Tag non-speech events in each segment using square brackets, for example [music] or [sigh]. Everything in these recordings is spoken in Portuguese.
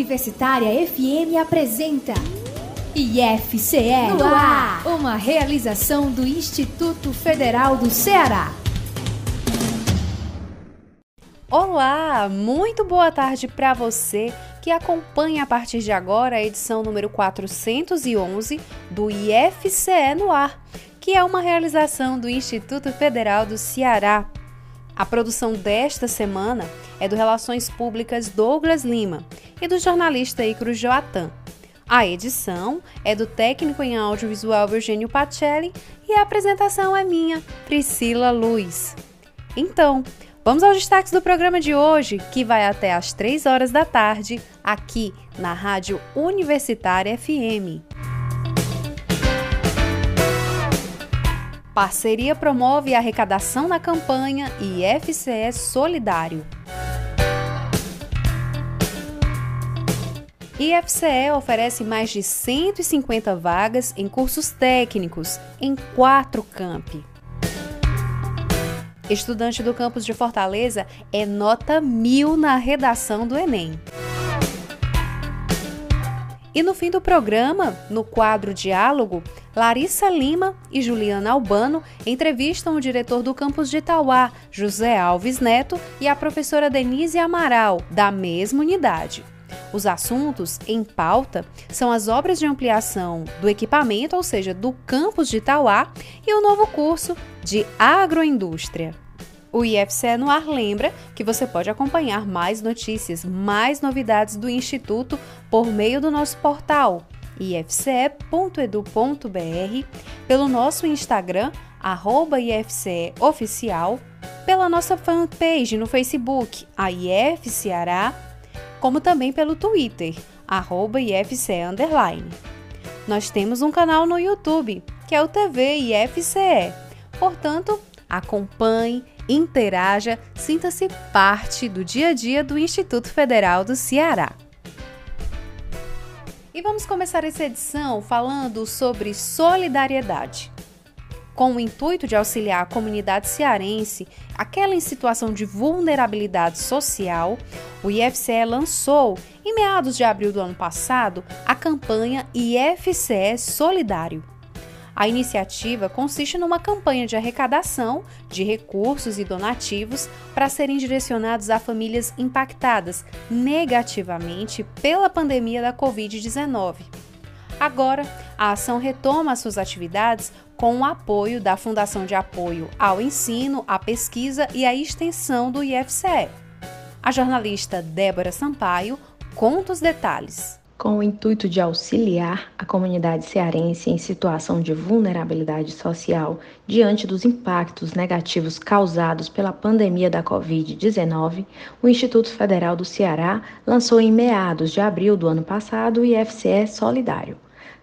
Universitária FM apresenta IFCE no ar, uma realização do Instituto Federal do Ceará. Olá, muito boa tarde para você que acompanha a partir de agora a edição número 411 do IFCE no ar, que é uma realização do Instituto Federal do Ceará. A produção desta semana é do Relações Públicas Douglas Lima e do jornalista Icro Joatan. A edição é do técnico em audiovisual Eugênio Pacelli e a apresentação é minha, Priscila Luz. Então, vamos aos destaques do programa de hoje, que vai até às 3 horas da tarde, aqui na Rádio Universitária FM. Parceria promove a arrecadação na campanha IFCE Solidário. IFCE oferece mais de 150 vagas em cursos técnicos em quatro campi. Estudante do campus de Fortaleza é nota mil na redação do Enem. E no fim do programa, no quadro Diálogo, Larissa Lima e Juliana Albano entrevistam o diretor do campus de Itauá, José Alves Neto, e a professora Denise Amaral, da mesma unidade. Os assuntos em pauta são as obras de ampliação do equipamento, ou seja, do campus de Itauá, e o novo curso de agroindústria. O IFCE no ar lembra que você pode acompanhar mais notícias, mais novidades do Instituto por meio do nosso portal ifce.edu.br, pelo nosso Instagram, arroba IFCEoficial, pela nossa fanpage no Facebook, a IF Ceará, como também pelo Twitter, arroba IFCE Underline. Nós temos um canal no YouTube, que é o TV IFCE. Portanto, acompanhe, interaja, sinta-se parte do dia a dia do Instituto Federal do Ceará. E vamos começar essa edição falando sobre solidariedade. Com o intuito de auxiliar a comunidade cearense, aquela em situação de vulnerabilidade social, o IFCE lançou, em meados de abril do ano passado, a campanha IFCE Solidário a iniciativa consiste numa campanha de arrecadação de recursos e donativos para serem direcionados a famílias impactadas negativamente pela pandemia da Covid-19. Agora, a ação retoma suas atividades com o apoio da Fundação de Apoio ao Ensino, à Pesquisa e à Extensão do IFCE. A jornalista Débora Sampaio conta os detalhes com o intuito de auxiliar a comunidade cearense em situação de vulnerabilidade social diante dos impactos negativos causados pela pandemia da Covid-19, o Instituto Federal do Ceará lançou em meados de abril do ano passado o IFCE Solidário.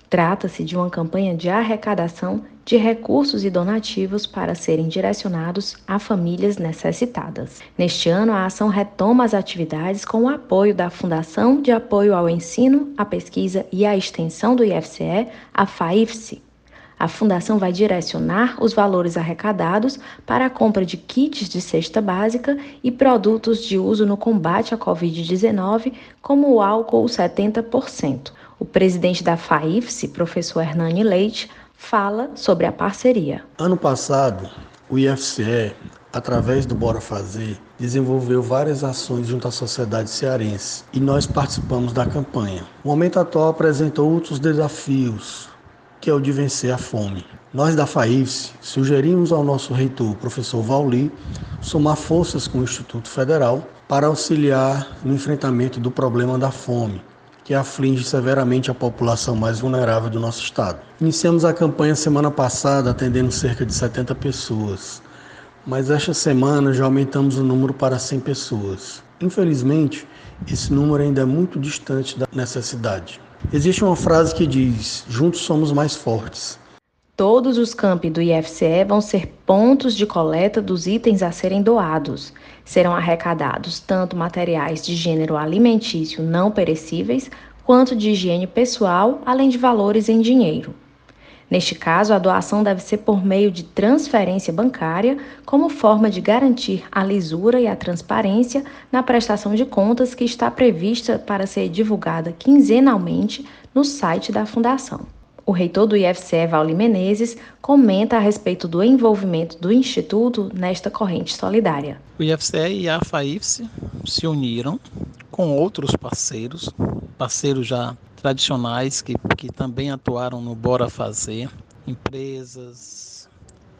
Trata-se de uma campanha de arrecadação de recursos e donativos para serem direcionados a famílias necessitadas. Neste ano, a ação retoma as atividades com o apoio da Fundação de Apoio ao Ensino, à Pesquisa e à Extensão do IFCE, a FAIFSE. A Fundação vai direcionar os valores arrecadados para a compra de kits de cesta básica e produtos de uso no combate à Covid-19, como o álcool 70%. O presidente da FAIFSE, professor Hernani Leite, fala sobre a parceria. Ano passado, o IFCE, através do Bora Fazer, desenvolveu várias ações junto à sociedade cearense e nós participamos da campanha. O momento atual apresentou outros desafios, que é o de vencer a fome. Nós da FAIFS sugerimos ao nosso reitor, professor Vauli, somar forças com o Instituto Federal para auxiliar no enfrentamento do problema da fome, que aflige severamente a população mais vulnerável do nosso estado. Iniciamos a campanha semana passada atendendo cerca de 70 pessoas, mas esta semana já aumentamos o número para 100 pessoas. Infelizmente, esse número ainda é muito distante da necessidade. Existe uma frase que diz: Juntos somos mais fortes. Todos os campi do IFCE vão ser pontos de coleta dos itens a serem doados. Serão arrecadados tanto materiais de gênero alimentício não perecíveis, quanto de higiene pessoal, além de valores em dinheiro. Neste caso, a doação deve ser por meio de transferência bancária, como forma de garantir a lisura e a transparência na prestação de contas que está prevista para ser divulgada quinzenalmente no site da Fundação. O reitor do IFCE, Vauli Menezes, comenta a respeito do envolvimento do Instituto nesta corrente solidária. O IFCE e a FAIFSE se uniram com outros parceiros, parceiros já tradicionais que, que também atuaram no Bora Fazer, empresas,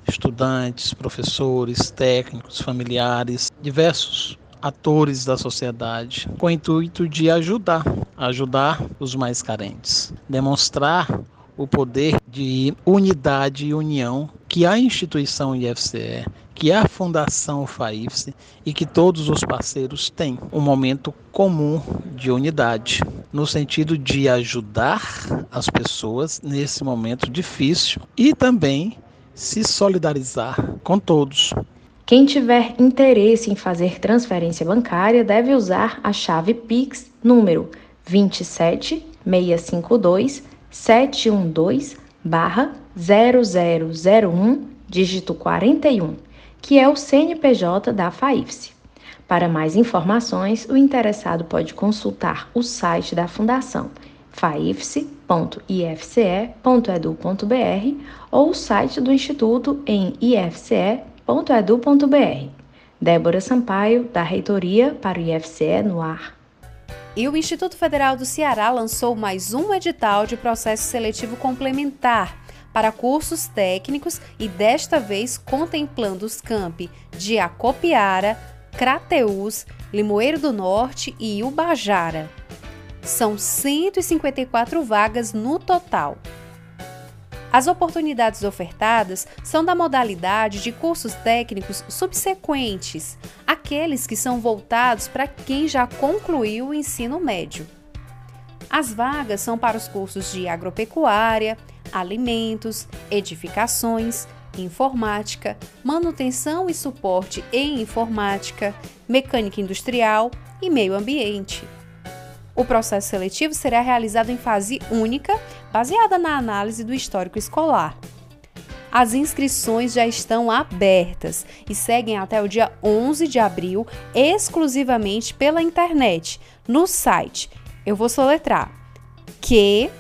estudantes, professores, técnicos, familiares, diversos atores da sociedade, com o intuito de ajudar, ajudar os mais carentes, demonstrar o poder de unidade e união que a instituição IFCE, que a Fundação FAIFSE e que todos os parceiros têm um momento comum de unidade, no sentido de ajudar as pessoas nesse momento difícil e também se solidarizar com todos. Quem tiver interesse em fazer transferência bancária deve usar a chave Pix número 27652 712 barra 0001, dígito 41, que é o CNPJ da FAIFSE. Para mais informações, o interessado pode consultar o site da Fundação faifse.ifce.edu.br ou o site do Instituto em ifce.edu.br. Débora Sampaio, da Reitoria para o IFCE no ar. E o Instituto Federal do Ceará lançou mais um edital de processo seletivo complementar para cursos técnicos e desta vez contemplando os campi de Acopiara, Crateús, Limoeiro do Norte e Ubajara. São 154 vagas no total. As oportunidades ofertadas são da modalidade de cursos técnicos subsequentes, aqueles que são voltados para quem já concluiu o ensino médio. As vagas são para os cursos de agropecuária, alimentos, edificações, informática, manutenção e suporte em informática, mecânica industrial e meio ambiente. O processo seletivo será realizado em fase única, baseada na análise do histórico escolar. As inscrições já estão abertas e seguem até o dia 11 de abril, exclusivamente pela internet, no site. Eu vou soletrar: que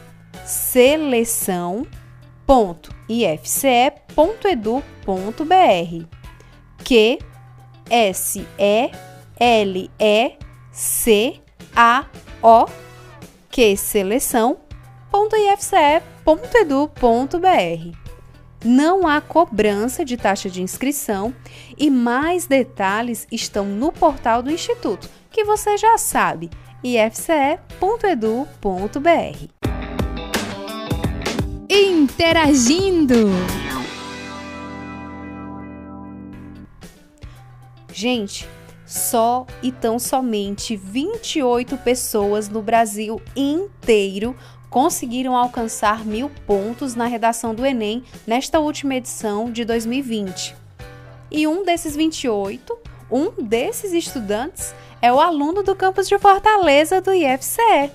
seleção.ifce.edu.br. Que S E L E C A o que seleção.ifce.edu.br. Não há cobrança de taxa de inscrição e mais detalhes estão no portal do Instituto, que você já sabe, ifce.edu.br. Interagindo! Gente, só e tão somente 28 pessoas no Brasil inteiro conseguiram alcançar mil pontos na redação do Enem nesta última edição de 2020. E um desses 28, um desses estudantes, é o aluno do campus de Fortaleza do IFCE.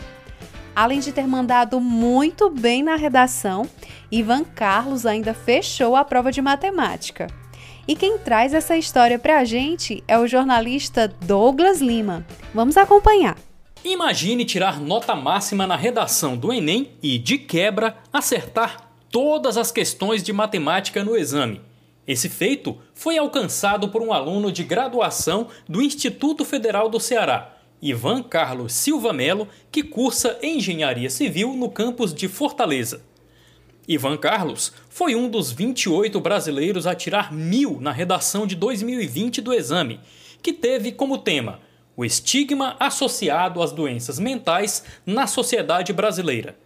Além de ter mandado muito bem na redação, Ivan Carlos ainda fechou a prova de matemática. E quem traz essa história para a gente é o jornalista Douglas Lima. Vamos acompanhar. Imagine tirar nota máxima na redação do Enem e, de quebra, acertar todas as questões de matemática no exame. Esse feito foi alcançado por um aluno de graduação do Instituto Federal do Ceará, Ivan Carlos Silva Melo, que cursa Engenharia Civil no campus de Fortaleza. Ivan Carlos foi um dos 28 brasileiros a tirar mil na redação de 2020 do exame, que teve como tema o estigma associado às doenças mentais na sociedade brasileira.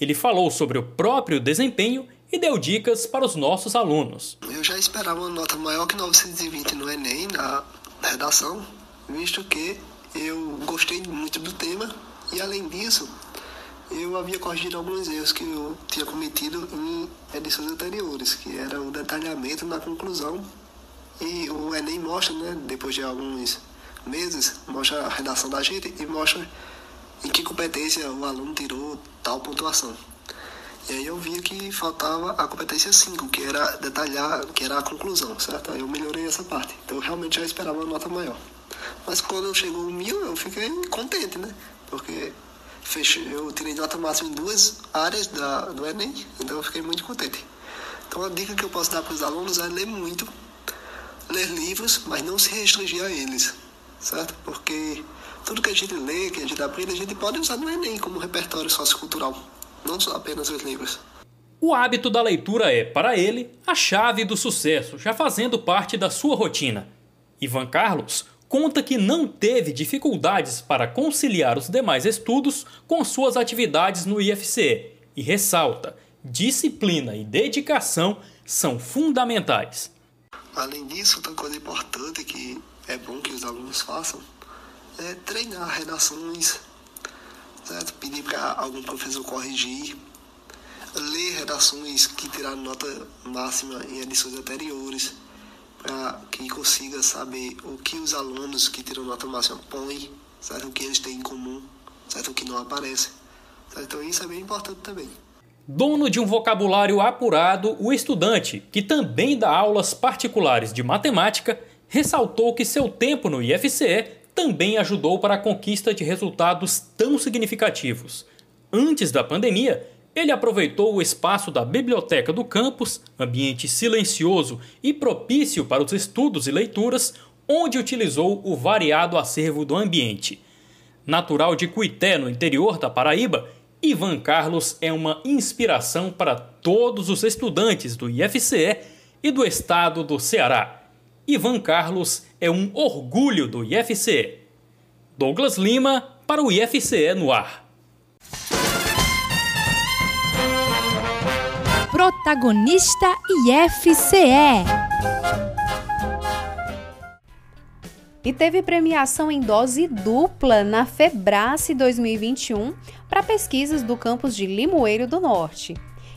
Ele falou sobre o próprio desempenho e deu dicas para os nossos alunos. Eu já esperava uma nota maior que 920 no Enem, na redação, visto que eu gostei muito do tema e, além disso, eu havia corrigido alguns erros que eu tinha cometido em edições anteriores, que era o detalhamento na conclusão. E o Enem mostra, né, depois de alguns meses, mostra a redação da gente e mostra em que competência o aluno tirou tal pontuação. E aí eu via que faltava a competência 5, que era detalhar, que era a conclusão, certo? Aí eu melhorei essa parte. Então eu realmente já esperava uma nota maior. Mas quando chegou o mil, eu fiquei contente, né? Porque fechei, eu tirei nota máxima em duas áreas da, do Enem, então eu fiquei muito contente. Então a dica que eu posso dar para os alunos é ler muito, ler livros, mas não se restringir a eles, certo? Porque tudo que a gente lê, que a gente aprende, a gente pode usar no Enem como repertório sociocultural não só apenas os livros. O hábito da leitura é, para ele, a chave do sucesso, já fazendo parte da sua rotina. Ivan Carlos conta que não teve dificuldades para conciliar os demais estudos com suas atividades no IFCE e ressalta: disciplina e dedicação são fundamentais. Além disso, outra coisa importante que é bom que os alunos façam é treinar redações certo? pedir para algum professor corrigir, ler redações que tiraram nota máxima em edições anteriores, para que consiga saber o que os alunos que tiram nota máxima põem, certo? o que eles têm em comum, certo? o que não aparece. Certo? Então isso é bem importante também. Dono de um vocabulário apurado, o estudante, que também dá aulas particulares de matemática, ressaltou que seu tempo no IFCE também ajudou para a conquista de resultados tão significativos. Antes da pandemia, ele aproveitou o espaço da biblioteca do campus, ambiente silencioso e propício para os estudos e leituras, onde utilizou o variado acervo do ambiente. Natural de Cuité, no interior da Paraíba, Ivan Carlos é uma inspiração para todos os estudantes do IFCE e do estado do Ceará. Ivan Carlos é um orgulho do IFCE. Douglas Lima para o IFCE no ar. Protagonista IFCE. E teve premiação em dose dupla na Febrace 2021 para pesquisas do campus de Limoeiro do Norte.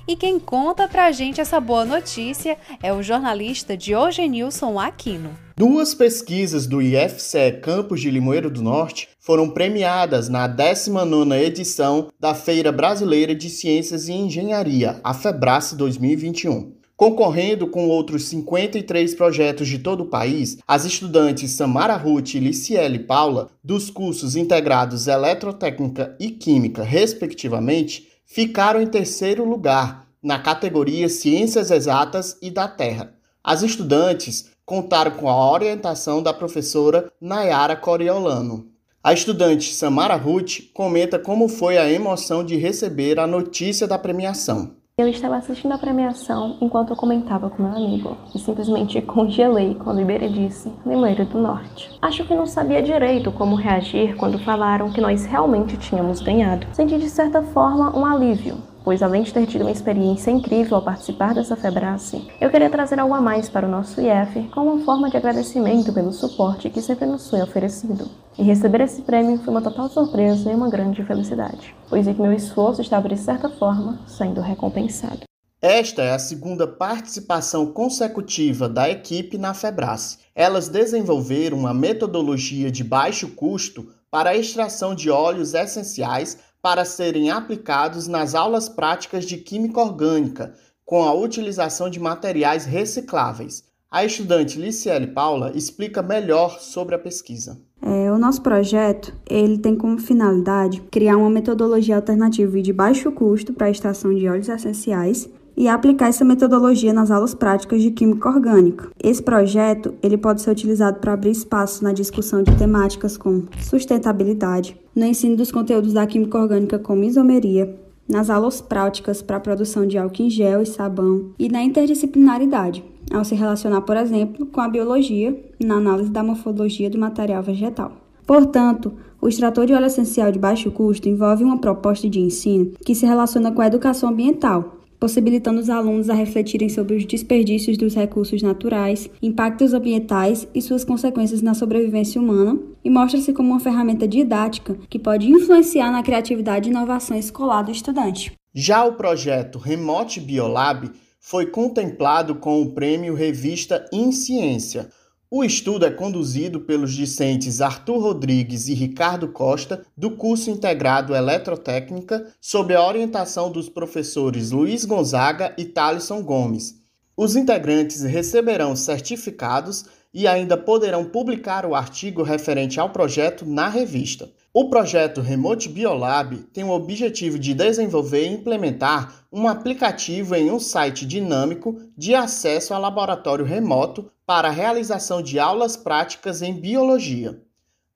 E quem conta pra gente essa boa notícia é o jornalista Diogenilson Aquino. Duas pesquisas do IFCE Campos de Limoeiro do Norte foram premiadas na 19ª edição da Feira Brasileira de Ciências e Engenharia, a FEBRACE 2021. Concorrendo com outros 53 projetos de todo o país, as estudantes Samara Ruth e Liciele Paula, dos cursos integrados Eletrotécnica e Química, respectivamente, ficaram em terceiro lugar na categoria Ciências Exatas e da Terra. As estudantes contaram com a orientação da professora Nayara Coriolano. A estudante Samara Ruth comenta como foi a emoção de receber a notícia da premiação. Eu estava assistindo a premiação enquanto eu comentava com meu amigo e simplesmente [laughs] congelei quando Iberê disse Limoeiro do Norte. Acho que não sabia direito como reagir quando falaram que nós realmente tínhamos ganhado. Senti de certa forma um alívio, pois além de ter tido uma experiência incrível ao participar dessa Febrace, eu queria trazer algo a mais para o nosso IF como uma forma de agradecimento pelo suporte que sempre nos foi oferecido. E receber esse prêmio foi uma total surpresa e uma grande felicidade, pois vi que meu esforço estava de certa forma sendo recompensado. Esta é a segunda participação consecutiva da equipe na Febrace. Elas desenvolveram uma metodologia de baixo custo para a extração de óleos essenciais para serem aplicados nas aulas práticas de Química Orgânica, com a utilização de materiais recicláveis. A estudante Liciele Paula explica melhor sobre a pesquisa. É, o nosso projeto ele tem como finalidade criar uma metodologia alternativa e de baixo custo para a extração de óleos essenciais e aplicar essa metodologia nas aulas práticas de química orgânica. Esse projeto ele pode ser utilizado para abrir espaço na discussão de temáticas como sustentabilidade, no ensino dos conteúdos da química orgânica como isomeria, nas aulas práticas para a produção de álcool em gel e sabão e na interdisciplinaridade, ao se relacionar, por exemplo, com a biologia na análise da morfologia do material vegetal. Portanto, o extrator de óleo essencial de baixo custo envolve uma proposta de ensino que se relaciona com a educação ambiental, possibilitando os alunos a refletirem sobre os desperdícios dos recursos naturais, impactos ambientais e suas consequências na sobrevivência humana, e mostra-se como uma ferramenta didática que pode influenciar na criatividade e inovação escolar do estudante. Já o projeto Remote Biolab foi contemplado com o prêmio Revista em Ciência, O estudo é conduzido pelos discentes Arthur Rodrigues e Ricardo Costa, do curso integrado Eletrotécnica, sob a orientação dos professores Luiz Gonzaga e Thalisson Gomes. Os integrantes receberão certificados e ainda poderão publicar o artigo referente ao projeto na revista. O projeto Remote Biolab tem o objetivo de desenvolver e implementar um aplicativo em um site dinâmico de acesso a laboratório remoto para a realização de aulas práticas em biologia.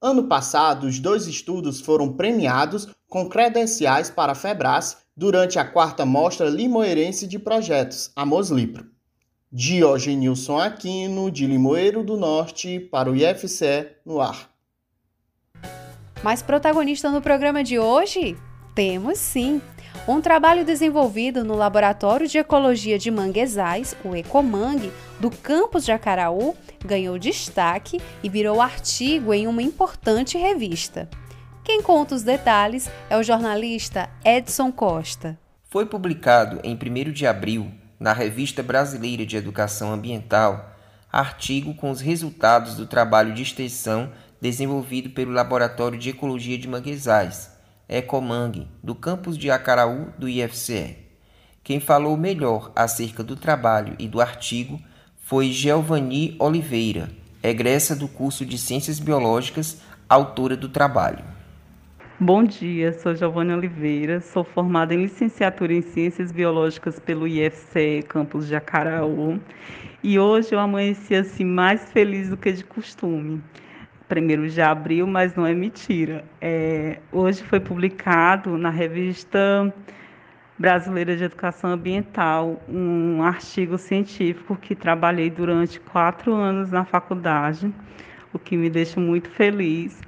Ano passado, os dois estudos foram premiados com credenciais para a FEBRAS durante a quarta Mostra Limoeirense de Projetos, a Moslipro. Diogenilson Aquino, de Limoeiro do Norte, para o IFCE no ar. Mais protagonista no programa de hoje? Temos sim! Um trabalho desenvolvido no Laboratório de Ecologia de Manguezais, o Ecomang, do campus de Acaraú, ganhou destaque e virou artigo em uma importante revista. Quem conta os detalhes é o jornalista Edson Costa. Foi publicado em 1 de abril, na Revista Brasileira de Educação Ambiental, artigo com os resultados do trabalho de extensão desenvolvido pelo Laboratório de Ecologia de Manguezais, Ecomang, do campus de Acaraú do IFCE. Quem falou melhor acerca do trabalho e do artigo foi Giovanni Oliveira, egressa do curso de Ciências Biológicas, autora do trabalho. Bom dia, sou Giovanni Oliveira, sou formada em licenciatura em Ciências Biológicas pelo IFCE, campus de Acaraú, e hoje eu amanheci assim mais feliz do que de costume primeiro de abril, mas não é mentira. É, hoje foi publicado na revista Brasileira de Educação Ambiental um artigo científico que trabalhei durante quatro anos na faculdade, o que me deixa muito feliz.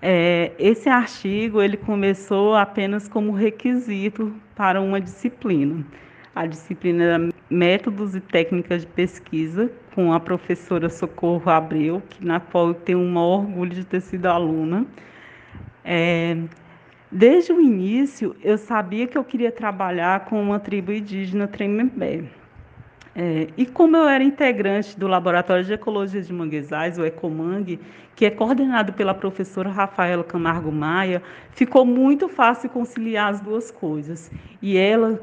É, esse artigo ele começou apenas como requisito para uma disciplina. A disciplina era Métodos e Técnicas de Pesquisa, com a professora Socorro Abreu, que, na qual eu tenho um orgulho de ter sido aluna. É, desde o início, eu sabia que eu queria trabalhar com uma tribo indígena Tremembé. É, e como eu era integrante do Laboratório de Ecologia de Manguezais, o Ecomang, que é coordenado pela professora Rafaela Camargo Maia, ficou muito fácil conciliar as duas coisas. E ela,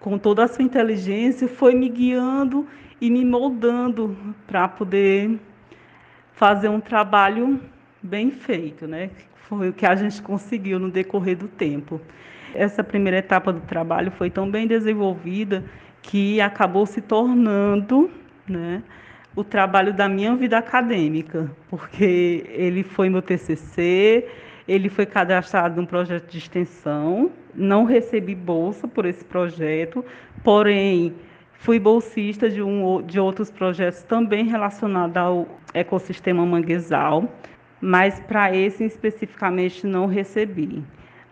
com toda a sua inteligência, foi me guiando e me moldando para poder fazer um trabalho bem feito, né? Foi o que a gente conseguiu no decorrer do tempo. Essa primeira etapa do trabalho foi tão bem desenvolvida que acabou se tornando, né, o trabalho da minha vida acadêmica, porque ele foi meu TCC, ele foi cadastrado num projeto de extensão, não recebi bolsa por esse projeto, porém Fui bolsista de, um, de outros projetos também relacionados ao ecossistema manguezal, mas para esse especificamente não recebi.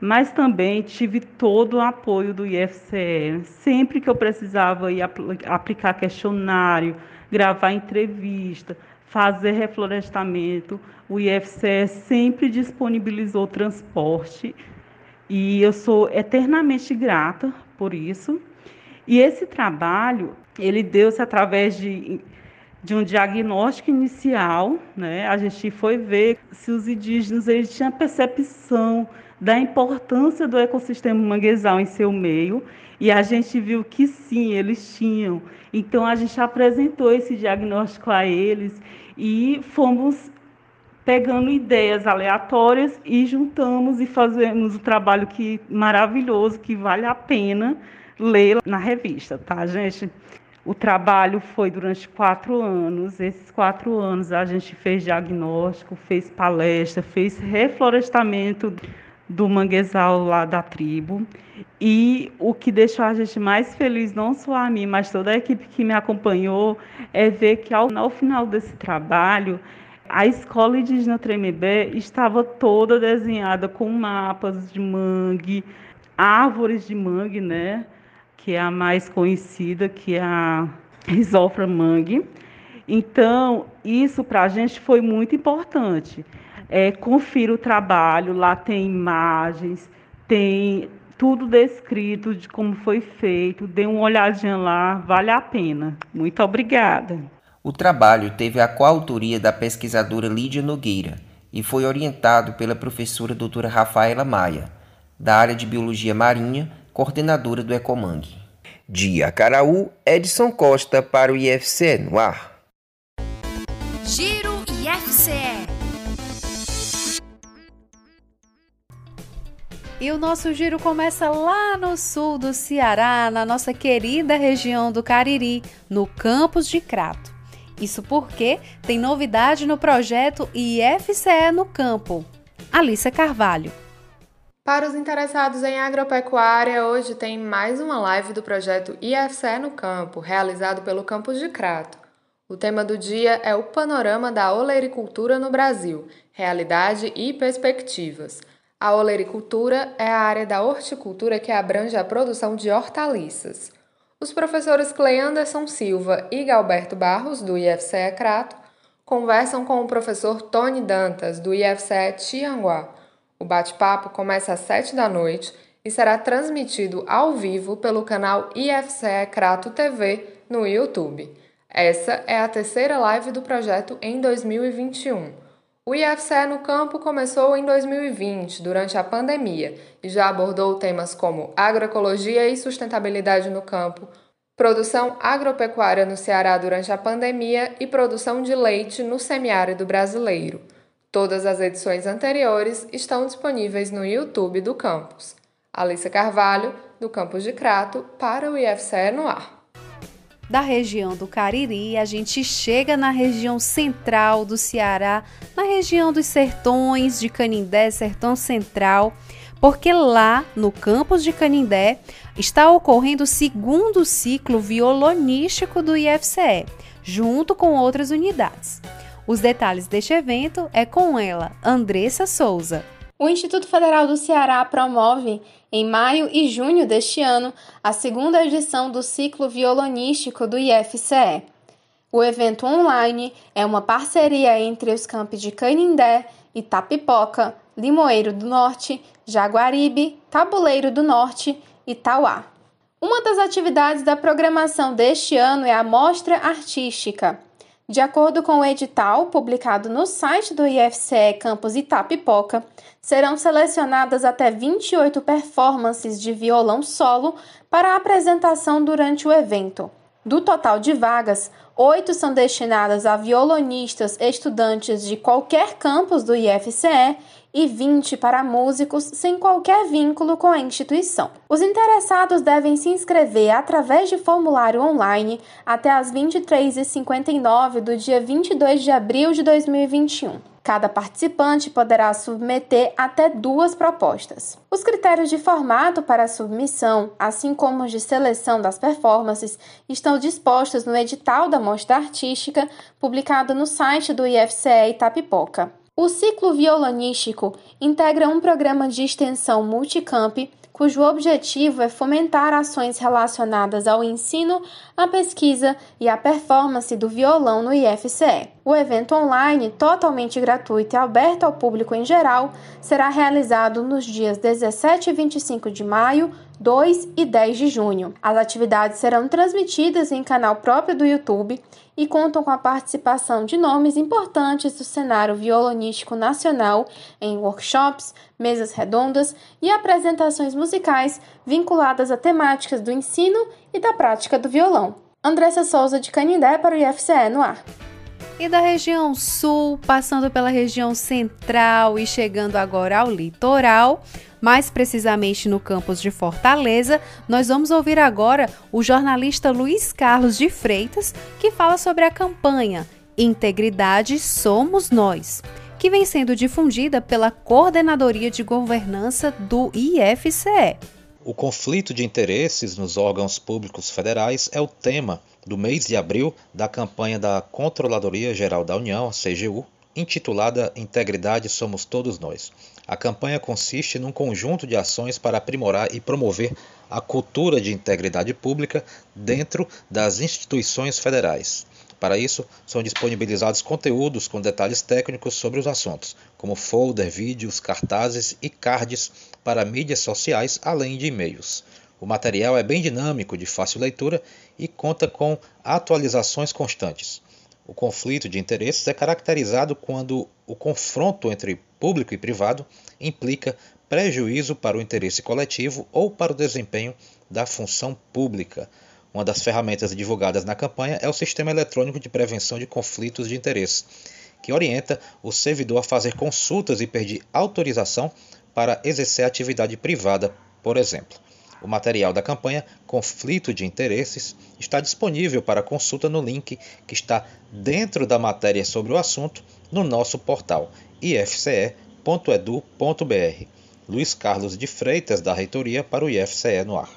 Mas também tive todo o apoio do IFCE. Sempre que eu precisava ir apl aplicar questionário, gravar entrevista, fazer reflorestamento, o IFCE sempre disponibilizou transporte e eu sou eternamente grata por isso. E esse trabalho, ele deu-se através de, de um diagnóstico inicial, né? A gente foi ver se os indígenas eles tinham percepção da importância do ecossistema manguezal em seu meio, e a gente viu que sim, eles tinham. Então a gente apresentou esse diagnóstico a eles e fomos pegando ideias aleatórias e juntamos e fazemos um trabalho que maravilhoso, que vale a pena ler na revista, tá, gente? O trabalho foi durante quatro anos. Esses quatro anos a gente fez diagnóstico, fez palestra, fez reflorestamento do manguezal lá da tribo. E o que deixou a gente mais feliz, não só a mim, mas toda a equipe que me acompanhou, é ver que ao, ao final desse trabalho, a escola indígena Tremembé estava toda desenhada com mapas de mangue, árvores de mangue, né? Que é a mais conhecida, que é a Risofra Mangue. Então, isso para a gente foi muito importante. É, confira o trabalho, lá tem imagens, tem tudo descrito de como foi feito. Dê uma olhadinha lá, vale a pena. Muito obrigada. O trabalho teve a coautoria da pesquisadora Lídia Nogueira e foi orientado pela professora doutora Rafaela Maia, da área de Biologia Marinha, coordenadora do Ecomang. De Acaraú, Edson Costa para o IFCE no ar. Giro IFCE. E o nosso giro começa lá no sul do Ceará, na nossa querida região do Cariri, no campus de Crato. Isso porque tem novidade no projeto IFCE no campo. Alissa Carvalho. Para os interessados em agropecuária, hoje tem mais uma live do projeto IFCE no campo, realizado pelo campus de Crato. O tema do dia é o panorama da olericultura no Brasil, realidade e perspectivas. A olericultura é a área da horticultura que abrange a produção de hortaliças. Os professores Clay Anderson Silva e Galberto Barros, do IFCE Crato, conversam com o professor Tony Dantas, do IFCE Tianguá. O bate-papo começa às 7 da noite e será transmitido ao vivo pelo canal IFCE Crato TV no YouTube. Essa é a terceira live do projeto em 2021. O IFCE no campo começou em 2020, durante a pandemia, e já abordou temas como agroecologia e sustentabilidade no campo, produção agropecuária no Ceará durante a pandemia e produção de leite no semiárido brasileiro. Todas as edições anteriores estão disponíveis no YouTube do campus. Alissa Carvalho, do campus de Crato, para o IFCE no ar da região do Cariri, a gente chega na região central do Ceará, na região dos sertões de Canindé, sertão central, porque lá no campus de Canindé está ocorrendo o segundo ciclo violonístico do IFCE, junto com outras unidades. Os detalhes deste evento é com ela, Andressa Souza. O Instituto Federal do Ceará promove, em maio e junho deste ano, a segunda edição do ciclo violonístico do IFCE. O evento online é uma parceria entre os campos de Canindé, Itapipoca, Limoeiro do Norte, Jaguaribe, Tabuleiro do Norte e Tauá. Uma das atividades da programação deste ano é a Mostra Artística, de acordo com o edital publicado no site do IFCE Campus Itapipoca, serão selecionadas até 28 performances de violão solo para apresentação durante o evento. Do total de vagas, oito são destinadas a violonistas estudantes de qualquer campus do IFCE e 20 para músicos sem qualquer vínculo com a instituição. Os interessados devem se inscrever através de formulário online até às 23h59 do dia 22 de abril de 2021. Cada participante poderá submeter até duas propostas. Os critérios de formato para a submissão, assim como os de seleção das performances, estão dispostos no edital da mostra artística publicado no site do IFCE Itapipoca. O ciclo violonístico integra um programa de extensão multicamp cujo objetivo é fomentar ações relacionadas ao ensino, à pesquisa e à performance do violão no IFCE. O evento online, totalmente gratuito e aberto ao público em geral, será realizado nos dias 17 e 25 de maio, 2 e 10 de junho. As atividades serão transmitidas em canal próprio do YouTube e contam com a participação de nomes importantes do cenário violonístico nacional em workshops, mesas redondas e apresentações musicais vinculadas a temáticas do ensino e da prática do violão. Andressa Souza de Canindé para o IFCE no ar. E da região sul, passando pela região central e chegando agora ao litoral, mais precisamente no campus de Fortaleza, nós vamos ouvir agora o jornalista Luiz Carlos de Freitas, que fala sobre a campanha Integridade Somos Nós, que vem sendo difundida pela Coordenadoria de Governança do IFCE. O conflito de interesses nos órgãos públicos federais é o tema do mês de abril da campanha da Controladoria Geral da União, CGU, intitulada Integridade Somos Todos Nós. A campanha consiste num conjunto de ações para aprimorar e promover a cultura de integridade pública dentro das instituições federais. Para isso, são disponibilizados conteúdos com detalhes técnicos sobre os assuntos, como folder, vídeos, cartazes e cards para mídias sociais, além de e-mails. O material é bem dinâmico, de fácil leitura e conta com atualizações constantes. O conflito de interesses é caracterizado quando o confronto entre público e privado implica prejuízo para o interesse coletivo ou para o desempenho da função pública. Uma das ferramentas divulgadas na campanha é o Sistema Eletrônico de Prevenção de Conflitos de Interesse, que orienta o servidor a fazer consultas e pedir autorização para exercer atividade privada, por exemplo. O material da campanha Conflito de Interesses está disponível para consulta no link que está dentro da matéria sobre o assunto no nosso portal ifce.edu.br. Luiz Carlos de Freitas, da Reitoria, para o IFCE no ar.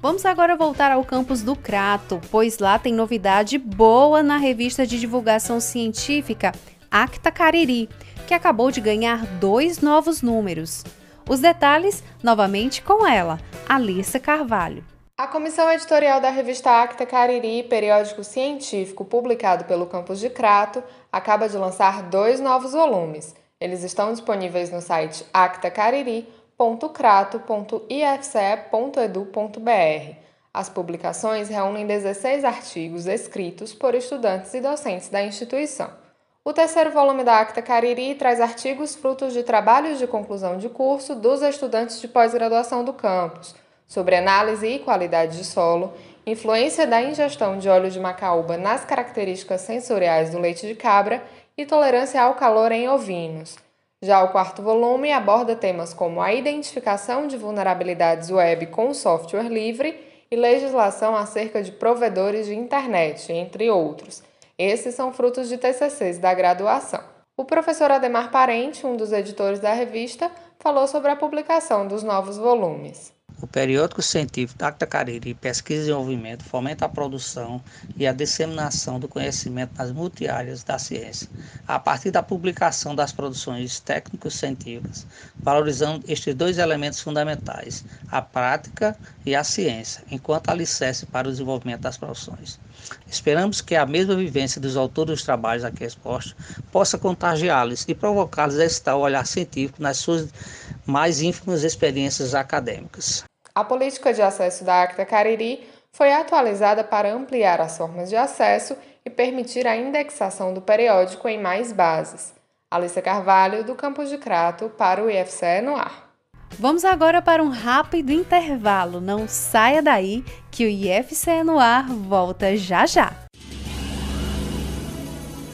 Vamos agora voltar ao campus do Crato, pois lá tem novidade boa na revista de divulgação científica Acta Cariri, que acabou de ganhar dois novos números. Os detalhes, novamente com ela, Alissa Carvalho. A comissão editorial da revista Acta Cariri, periódico científico publicado pelo campus de Crato, acaba de lançar dois novos volumes. Eles estão disponíveis no site actacariri.crato.ifce.edu.br. As publicações reúnem 16 artigos escritos por estudantes e docentes da instituição. O terceiro volume da Acta Cariri traz artigos frutos de trabalhos de conclusão de curso dos estudantes de pós-graduação do campus, sobre análise e qualidade de solo, influência da ingestão de óleo de macaúba nas características sensoriais do leite de cabra e tolerância ao calor em ovinos. Já o quarto volume aborda temas como a identificação de vulnerabilidades web com software livre e legislação acerca de provedores de internet, entre outros esses são frutos de TCCs da graduação. O professor Ademar Parente, um dos editores da revista, falou sobre a publicação dos novos volumes. O periódico científico Dacta Cariri Pesquisa e Desenvolvimento fomenta a produção e a disseminação do conhecimento nas multiáreas da ciência, a partir da publicação das produções técnico-científicas, valorizando estes dois elementos fundamentais, a prática e a ciência, enquanto alicerce para o desenvolvimento das produções. Esperamos que a mesma vivência dos autores dos trabalhos aqui expostos possa contagiá-los e provocá-los a estar o olhar científico nas suas mais ínfimas experiências acadêmicas. A política de acesso da Acta Cariri foi atualizada para ampliar as formas de acesso e permitir a indexação do periódico em mais bases. Alicia Carvalho, do Campus de Crato, para o IFCE no ar. Vamos agora para um rápido intervalo. Não saia daí que o IFCE no ar volta já já.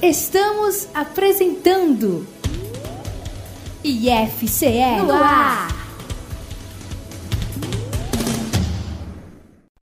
Estamos apresentando IFCE no ar.